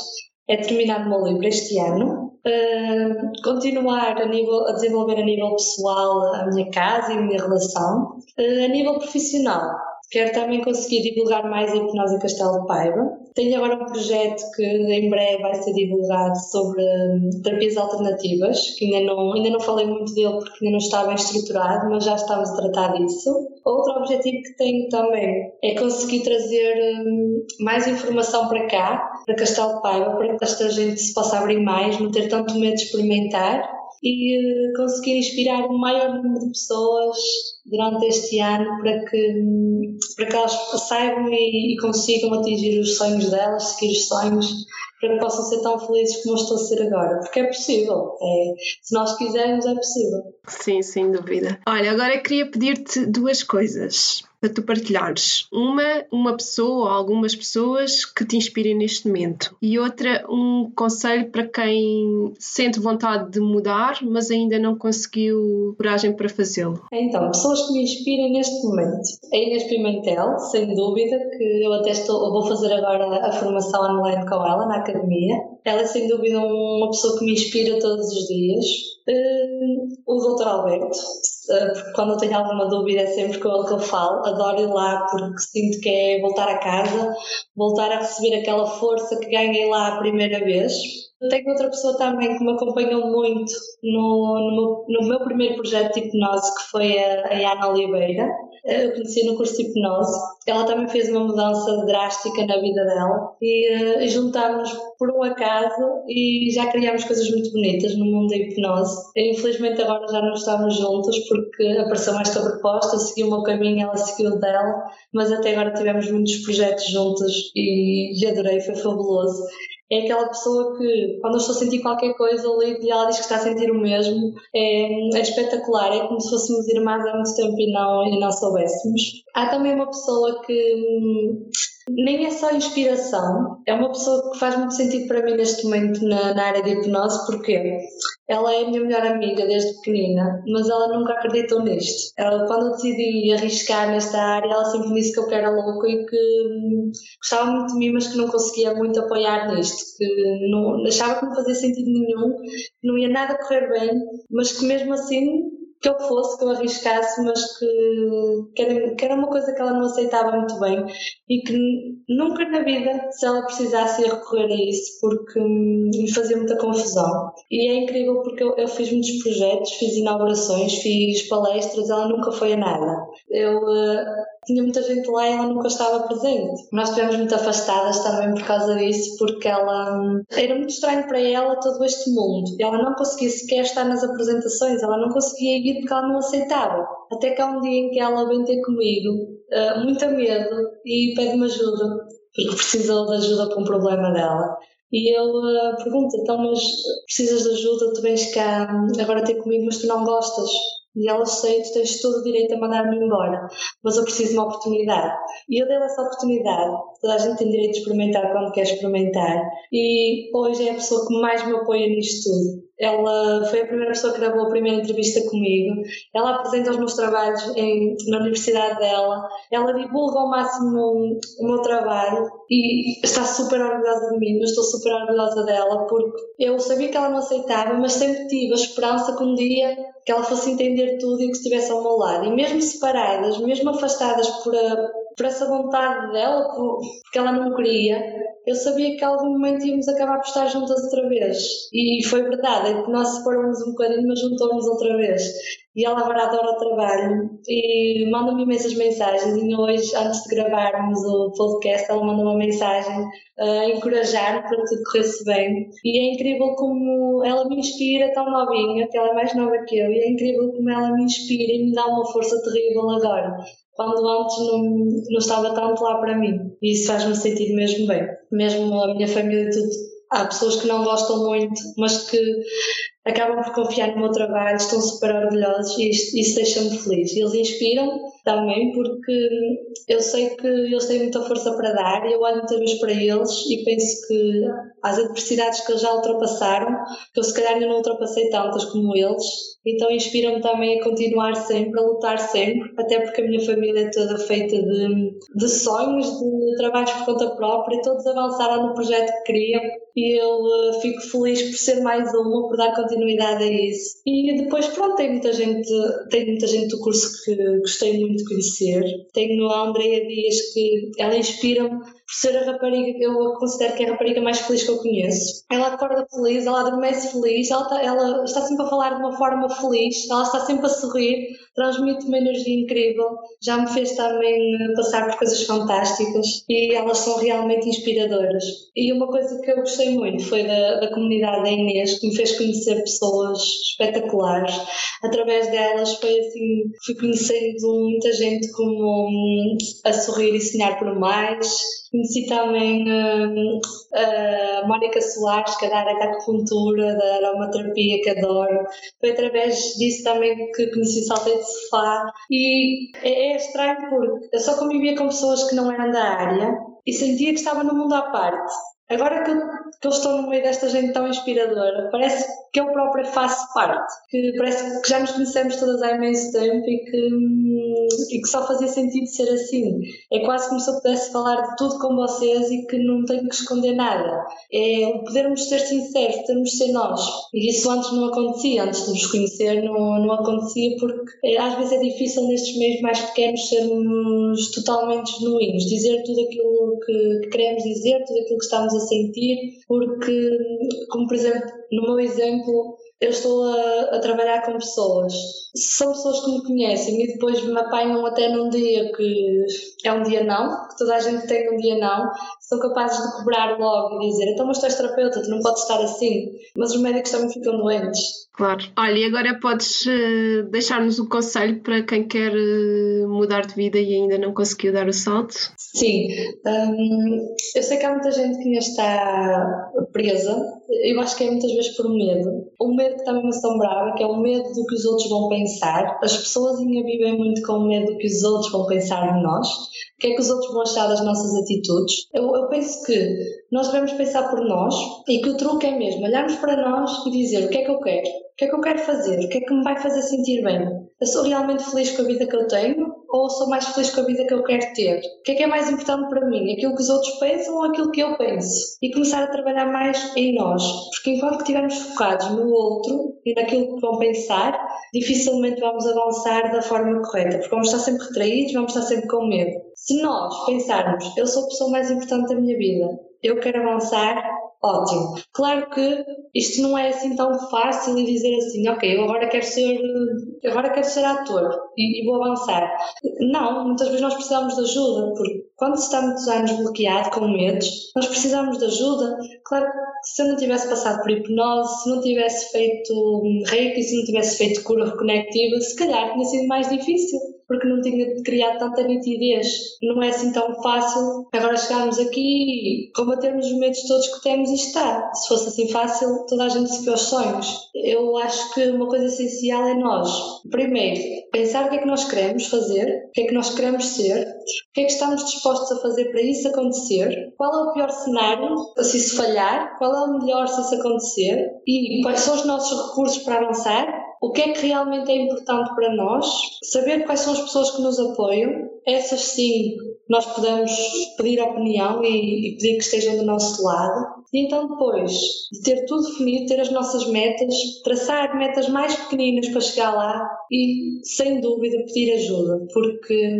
É terminar o meu livro este ano. Uh, continuar a, nível, a desenvolver a nível pessoal a minha casa e a minha relação. Uh, a nível profissional, Quero também conseguir divulgar mais a hipnose em Castelo de Paiva. Tenho agora um projeto que em breve vai ser divulgado sobre hum, terapias alternativas, que ainda não, ainda não falei muito dele porque ainda não está bem estruturado, mas já estamos a tratar disso. Outro objetivo que tenho também é conseguir trazer hum, mais informação para cá, para Castelo Paiva, para que esta gente se possa abrir mais, não ter tanto medo de experimentar e eh, conseguir inspirar o maior número de pessoas durante este ano para que, para que elas saibam e, e consigam atingir os sonhos delas, seguir os sonhos, para que possam ser tão felizes como estou a ser agora. Porque é possível. É, se nós quisermos, é possível.
Sim, sem dúvida. Olha, agora queria pedir-te duas coisas para tu partilhares. Uma, uma pessoa ou algumas pessoas que te inspirem neste momento. E outra, um conselho para quem sente vontade de mudar, mas ainda não conseguiu coragem para fazê-lo.
Então, pessoas que me inspirem neste momento. A Inês Pimentel, sem dúvida, que eu até estou, eu vou fazer agora a formação online com ela na academia. Ela é sem dúvida uma pessoa que me inspira todos os dias. O Dr. Alberto, eh, porque quando eu tenho alguma dúvida é sempre com ele que eu falo. Adoro ir lá porque sinto que é voltar a casa, voltar a receber aquela força que ganhei lá a primeira vez. Tenho outra pessoa também que me acompanhou muito no, no, meu, no meu primeiro projeto de hipnose, que foi a, a Ana Oliveira. Eu conheci no curso de hipnose. Ela também fez uma mudança drástica na vida dela e uh, juntámos por um acaso e já criámos coisas muito bonitas no mundo da hipnose. Infelizmente agora já não estamos juntos porque apareceu esta proposta, segui o meu caminho, ela seguiu o dela, mas até agora tivemos muitos projetos juntos e, e adorei, foi fabuloso é aquela pessoa que, quando eu estou a sentir qualquer coisa, eu ligo e ela diz que está a sentir o mesmo. É, é espetacular, é como se fôssemos irmãs há muito tempo e não, e não soubéssemos. Há também uma pessoa que hum, nem é só inspiração, é uma pessoa que faz muito sentido para mim neste momento na, na área de hipnose, porque ela é a minha melhor amiga desde pequenina, mas ela nunca acreditou nisto. Ela, quando eu decidi arriscar nesta área, ela sempre disse que eu era louco e que hum, gostava muito de mim, mas que não conseguia muito apoiar nisto, que não, achava que não fazia sentido nenhum, que não ia nada correr bem, mas que mesmo assim que eu fosse, que eu arriscasse, mas que, que, era, que era uma coisa que ela não aceitava muito bem e que nunca na vida, se ela precisasse, ia recorrer a isso, porque hum, me fazia muita confusão. E é incrível porque eu, eu, fiz muitos projetos, fiz inaugurações, fiz palestras, ela nunca foi a nada. Eu uh, tinha muita gente lá e ela nunca estava presente. Nós estivemos muito afastadas também por causa disso, porque ela hum, era muito estranho para ela todo este mundo. Ela não conseguia sequer estar nas apresentações, ela não conseguia ir porque ela não aceitava. Até que há um dia em que ela vem ter comigo, uh, muito a medo, e pede-me ajuda, porque precisou de ajuda com um problema dela. E eu uh, pergunto, então, mas precisas de ajuda, tu vens cá hum, agora ter comigo, mas tu não gostas. E ela sei, tu tens todo o direito a mandar-me embora, mas eu preciso de uma oportunidade. E eu dei-lhe essa oportunidade. Toda a gente tem direito de experimentar quando quer experimentar. E hoje é a pessoa que mais me apoia nisto tudo. Ela foi a primeira pessoa que gravou a primeira entrevista comigo. Ela apresenta os meus trabalhos em, na universidade dela. Ela divulga ao máximo o meu trabalho e está super orgulhosa de mim. Eu estou super orgulhosa dela porque eu sabia que ela não aceitava, mas sempre tive a esperança que um dia que ela fosse entender tudo e que estivesse ao meu lado. E mesmo separadas, mesmo afastadas por, a, por essa vontade dela, por, porque ela não queria, eu sabia que algum momento íamos acabar por estar juntas outra vez. E foi verdade, é nós separamos um bocadinho, mas juntamos outra vez. E ela agora adora o trabalho e manda-me imensas mensagens. E hoje, antes de gravarmos o podcast, ela manda uma mensagem a encorajar-me para tudo corresse bem. E é incrível como ela me inspira, tão novinha, que ela é mais nova que eu, e é incrível como ela me inspira e me dá uma força terrível agora quando antes não, não estava tanto lá para mim. E isso faz-me sentir mesmo bem. Mesmo a minha família e tudo. Há pessoas que não gostam muito, mas que acabam por confiar no meu trabalho, estão super orgulhosos e isso, deixa-me feliz. Eles inspiram também porque eu sei que eles têm muita força para dar e eu olho muitas vezes para eles e penso que as adversidades que eles já ultrapassaram, que eu se calhar ainda não ultrapassei tantas como eles, então inspiram-me também a continuar sempre, a lutar sempre, até porque a minha família é toda feita de, de sonhos, de trabalhos por conta própria, e todos avançaram no projeto que queriam e eu uh, fico feliz por ser mais uma, por dar continuidade a isso. E depois, pronto, tem muita gente, tem muita gente do curso que gostei muito de conhecer. Tenho a Andrea Dias que ela inspira-me por ser a rapariga eu considero que é a rapariga mais feliz que eu conheço. Ela acorda feliz, ela adormece feliz, ela está, ela está sempre a falar de uma forma feliz, ela está sempre a sorrir, transmite uma energia incrível, já me fez também eh, passar por coisas fantásticas e elas são realmente inspiradoras. E uma coisa que eu gostei muito foi da, da comunidade da Inês, que me fez conhecer pessoas espetaculares. Através delas foi assim, fui conhecendo muita gente como um, a sorrir e sonhar por mais, Conheci também uh, a Mónica Soares, que é da área da acupuntura, da aromaterapia, que adoro. Foi através disso também que conheci o saltei de sofá. E é, é estranho porque eu só convivia com pessoas que não eram da área e sentia que estava no mundo à parte. Agora que eu, que eu, estou no meio desta gente tão inspiradora, parece que eu própria faço parte, que parece que já nos conhecemos todas há imenso tempo e que, e que só fazia sentido ser assim. É quase como se eu pudesse falar de tudo com vocês e que não tenho que esconder nada. É podermos ser sinceros, podermos ser nós. E isso antes não acontecia, antes de nos conhecer não, não acontecia porque é, às vezes é difícil nestes meios mais pequenos sermos totalmente genuínos, dizer tudo aquilo que, que queremos dizer, tudo aquilo que estamos a sentir, porque, como por exemplo, no meu exemplo, eu estou a, a, trabalhar com pessoas. São pessoas que me conhecem e depois me apanham até num dia que é um dia não, que toda a gente tem um dia não, são capazes de cobrar logo e dizer então mas tu és terapeuta, tu não podes estar assim. Mas os médicos também ficam doentes.
Claro. Olha, e agora podes uh, deixar-nos um conselho para quem quer uh, mudar de vida e ainda não conseguiu dar o salto?
Sim. Um, eu sei que há muita gente que ainda está presa. Eu acho que é muitas vezes por medo. O medo que também me assombrava, que é o medo do que os outros vão pensar. As pessoas ainda vivem muito com o medo do que os outros vão pensar de nós. O que é que os outros vão achar das nossas atitudes? Eu, eu penso que nós devemos pensar por nós e que o truque é mesmo olharmos para nós e dizer o que é que eu quero, o que é que eu quero fazer, o que é que me vai fazer sentir bem. Eu sou realmente feliz com a vida que eu tenho ou sou mais feliz com a vida que eu quero ter? O que é que é mais importante para mim? Aquilo que os outros pensam ou aquilo que eu penso? E começar a trabalhar mais em nós. Porque enquanto estivermos focados no outro e naquilo que vão pensar, dificilmente vamos avançar da forma correta. Porque vamos estar sempre retraídos, vamos estar sempre com medo. Se nós pensarmos, eu sou a pessoa mais importante da minha vida, eu quero avançar, ótimo. Claro que isto não é assim tão fácil e dizer assim, ok, eu agora quero ser, agora quero ser ator e, e, vou avançar. Não, muitas vezes nós precisamos de ajuda, porque quando muitos anos bloqueado, com medos, nós precisamos de ajuda. Claro que se eu não tivesse passado por hipnose, se não tivesse feito reiki, se não tivesse feito cura reconectiva, se calhar tinha sido mais difícil porque não tinha criado tanta nitidez. Não é assim tão fácil agora chegarmos aqui e combatermos os medos todos que temos e está. Se fosse assim fácil, toda a gente se os sonhos. Eu acho que uma coisa essencial é nós, primeiro, pensar o que é que nós queremos fazer, o que é que nós queremos ser, o que é que estamos dispostos a fazer para isso acontecer, qual é o pior cenário se isso falhar, qual é o melhor se isso acontecer e quais são os nossos recursos para avançar o que é que realmente é importante para nós, saber quais são as pessoas que nos apoiam, essas sim nós podemos pedir opinião e, e pedir que estejam do nosso lado, e então, depois de ter tudo definido, ter as nossas metas, traçar metas mais pequeninas para chegar lá e, sem dúvida, pedir ajuda, porque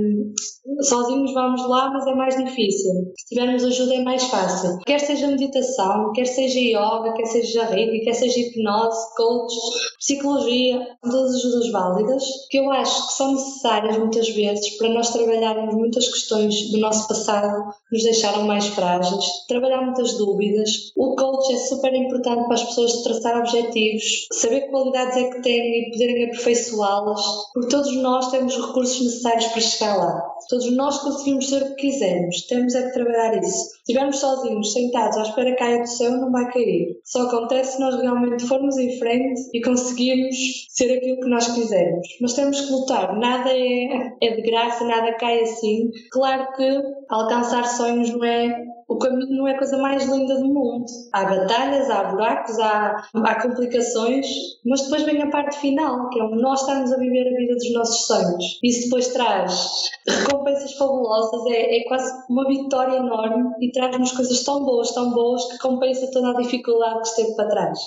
sozinhos vamos lá, mas é mais difícil. Se tivermos ajuda, é mais fácil. Quer seja meditação, quer seja yoga, quer seja reiki, quer seja hipnose, coach, psicologia, todas ajudas válidas que eu acho que são necessárias muitas vezes para nós trabalharmos muitas questões do nosso passado que nos deixaram mais frágeis, trabalhar muitas dúvidas o coach é super importante para as pessoas traçar objetivos, saber que qualidades é que têm e poderem aperfeiçoá-las, porque todos nós temos os recursos necessários para chegar lá. Todos nós conseguimos ser o que quisermos, temos é que trabalhar isso. Se estivermos sozinhos, sentados à espera que caia do céu, não vai cair. Só acontece se nós realmente formos em frente e conseguirmos ser aquilo que nós quisermos. Mas temos que lutar, nada é, é de graça, nada cai assim. Claro que alcançar sonhos não é o caminho não é a coisa mais linda do mundo. Há batalhas, há buracos, há, há complicações, mas depois vem a parte final, que é onde nós estamos a viver a vida dos nossos sonhos. Isso depois traz recompensas fabulosas, é, é quase uma vitória enorme e traz-nos coisas tão boas, tão boas, que compensa toda a dificuldade que esteve para trás.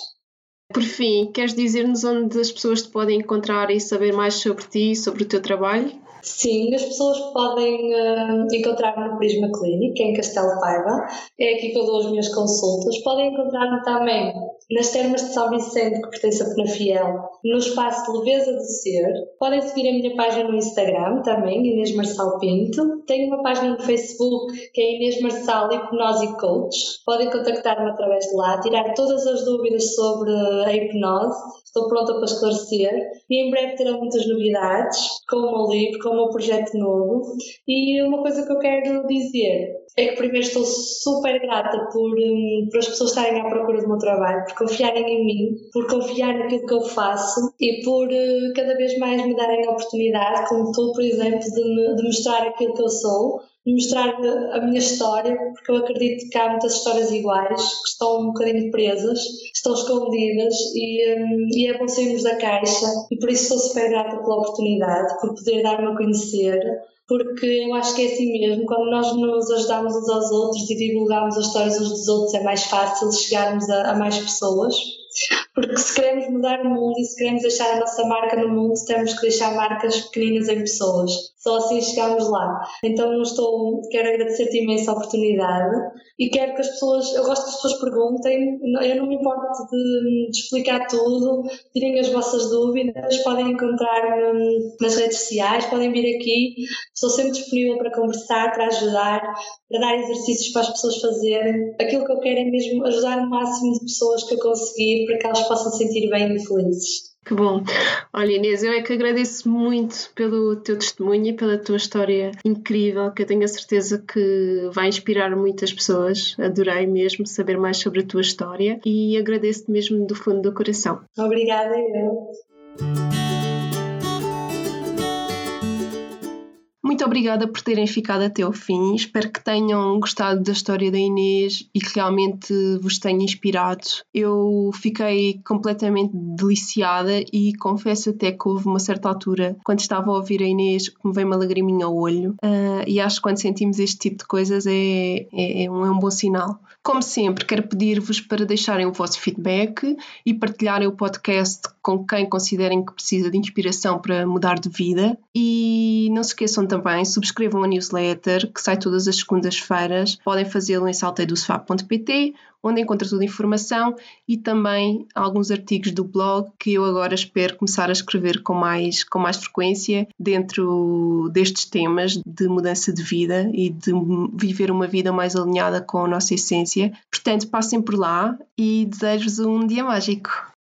Por fim, queres dizer-nos onde as pessoas te podem encontrar e saber mais sobre ti e sobre o teu trabalho?
Sim, as pessoas podem uh, encontrar-me no Prisma Clinic, em Castelo Paiva. É aqui que eu dou as minhas consultas. Podem encontrar-me também nas termas de São Vicente, que pertence a Penafiel, no espaço Leveza do Ser. Podem seguir a minha página no Instagram também, Inês Marçal Pinto. Tenho uma página no Facebook, que é Inês Marçal Hipnose Coach. Podem contactar-me através de lá, tirar todas as dúvidas sobre a hipnose. Estou pronta para esclarecer. E em breve terão muitas novidades, com o meu livro, com o meu projeto novo. E uma coisa que eu quero dizer é que primeiro estou super grata por, um, por as pessoas estarem à procura do meu trabalho, por confiarem em mim, por confiar naquilo que eu faço e por uh, cada vez mais me darem a oportunidade, como tu, por exemplo, de, de mostrar aquilo que eu sou, de mostrar a minha história, porque eu acredito que há muitas histórias iguais que estão um bocadinho presas, estão escondidas e, um, e é bom sairmos da caixa. E por isso estou super grata pela oportunidade, por poder dar-me a conhecer porque eu acho que é assim mesmo, quando nós nos ajudamos uns aos outros e divulgamos as histórias uns dos outros, é mais fácil chegarmos a, a mais pessoas. Porque se queremos mudar o mundo e se queremos deixar a nossa marca no mundo, temos que deixar marcas pequeninas em pessoas. Só assim chegamos lá. Então estou, quero agradecer-te imensa oportunidade e quero que as pessoas, eu gosto que as pessoas perguntem, eu não me importo de, de explicar tudo, tirem as vossas dúvidas, podem encontrar-me nas redes sociais, podem vir aqui, estou sempre disponível para conversar, para ajudar, para dar exercícios para as pessoas fazerem. Aquilo que eu quero é mesmo ajudar o máximo de pessoas que eu conseguir para que elas possam se sentir bem e felizes.
Que bom. Olha, Inês, eu é que agradeço muito pelo teu testemunho e pela tua história incrível, que eu tenho a certeza que vai inspirar muitas pessoas. Adorei mesmo saber mais sobre a tua história e agradeço-te mesmo do fundo do coração.
Obrigada, eu.
Muito obrigada por terem ficado até ao fim. Espero que tenham gostado da história da Inês e que realmente vos tenha inspirado. Eu fiquei completamente deliciada e confesso até que houve uma certa altura, quando estava a ouvir a Inês, que me veio uma lagriminha ao olho. Uh, e acho que quando sentimos este tipo de coisas é, é, é um bom sinal. Como sempre, quero pedir-vos para deixarem o vosso feedback e partilharem o podcast com quem considerem que precisa de inspiração para mudar de vida. E não se esqueçam também, subscrevam a newsletter que sai todas as segundas-feiras. Podem fazê-lo em salteidosfab.pt onde encontra toda a informação e também alguns artigos do blog que eu agora espero começar a escrever com mais, com mais frequência dentro destes temas de mudança de vida e de viver uma vida mais alinhada com a nossa essência. Portanto, passem por lá e desejo-vos um dia mágico.